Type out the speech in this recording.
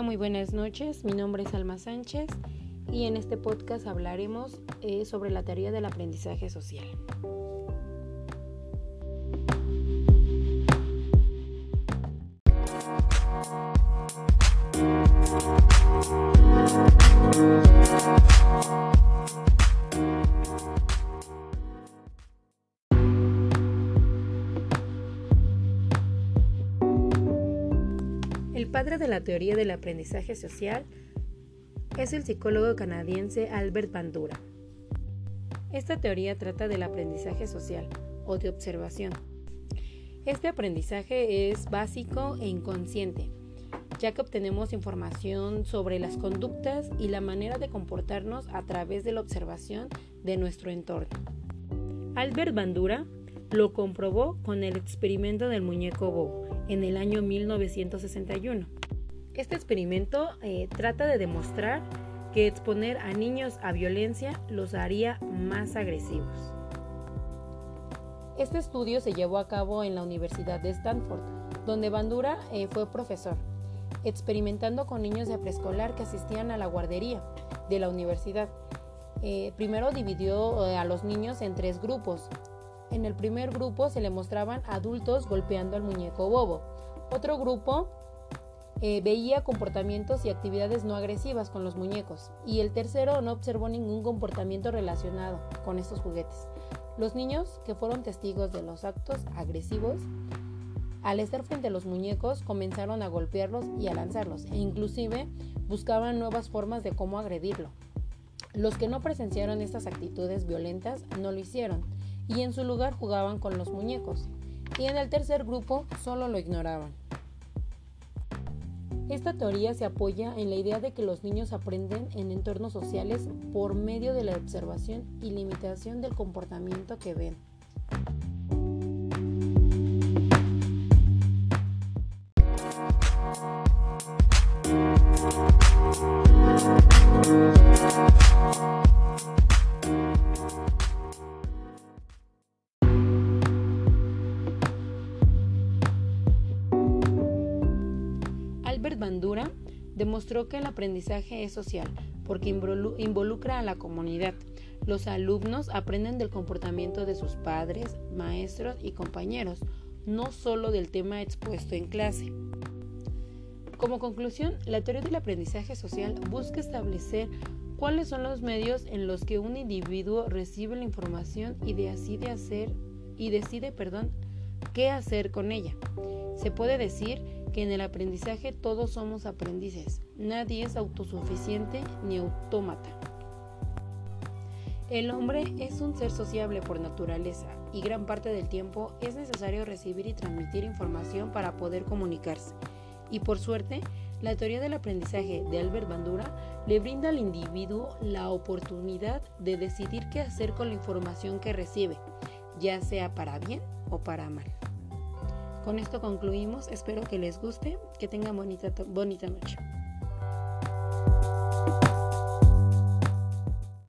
Hola, muy buenas noches. Mi nombre es Alma Sánchez y en este podcast hablaremos eh, sobre la teoría del aprendizaje social. El padre de la teoría del aprendizaje social es el psicólogo canadiense Albert Bandura. Esta teoría trata del aprendizaje social o de observación. Este aprendizaje es básico e inconsciente, ya que obtenemos información sobre las conductas y la manera de comportarnos a través de la observación de nuestro entorno. Albert Bandura lo comprobó con el experimento del muñeco Bobo en el año 1961. Este experimento eh, trata de demostrar que exponer a niños a violencia los haría más agresivos. Este estudio se llevó a cabo en la Universidad de Stanford, donde Bandura eh, fue profesor, experimentando con niños de preescolar que asistían a la guardería de la universidad. Eh, primero dividió a los niños en tres grupos, en el primer grupo se le mostraban adultos golpeando al muñeco bobo. Otro grupo eh, veía comportamientos y actividades no agresivas con los muñecos. Y el tercero no observó ningún comportamiento relacionado con estos juguetes. Los niños que fueron testigos de los actos agresivos, al estar frente a los muñecos, comenzaron a golpearlos y a lanzarlos, e inclusive buscaban nuevas formas de cómo agredirlo. Los que no presenciaron estas actitudes violentas no lo hicieron y en su lugar jugaban con los muñecos, y en el tercer grupo solo lo ignoraban. Esta teoría se apoya en la idea de que los niños aprenden en entornos sociales por medio de la observación y limitación del comportamiento que ven. Bandura demostró que el aprendizaje es social porque involucra a la comunidad. Los alumnos aprenden del comportamiento de sus padres, maestros y compañeros, no solo del tema expuesto en clase. Como conclusión, la teoría del aprendizaje social busca establecer cuáles son los medios en los que un individuo recibe la información y decide hacer y decide, perdón, qué hacer con ella. Se puede decir que en el aprendizaje todos somos aprendices, nadie es autosuficiente ni autómata. El hombre es un ser sociable por naturaleza y gran parte del tiempo es necesario recibir y transmitir información para poder comunicarse. Y por suerte, la teoría del aprendizaje de Albert Bandura le brinda al individuo la oportunidad de decidir qué hacer con la información que recibe, ya sea para bien o para mal. Con esto concluimos, espero que les guste, que tengan bonita, bonita noche.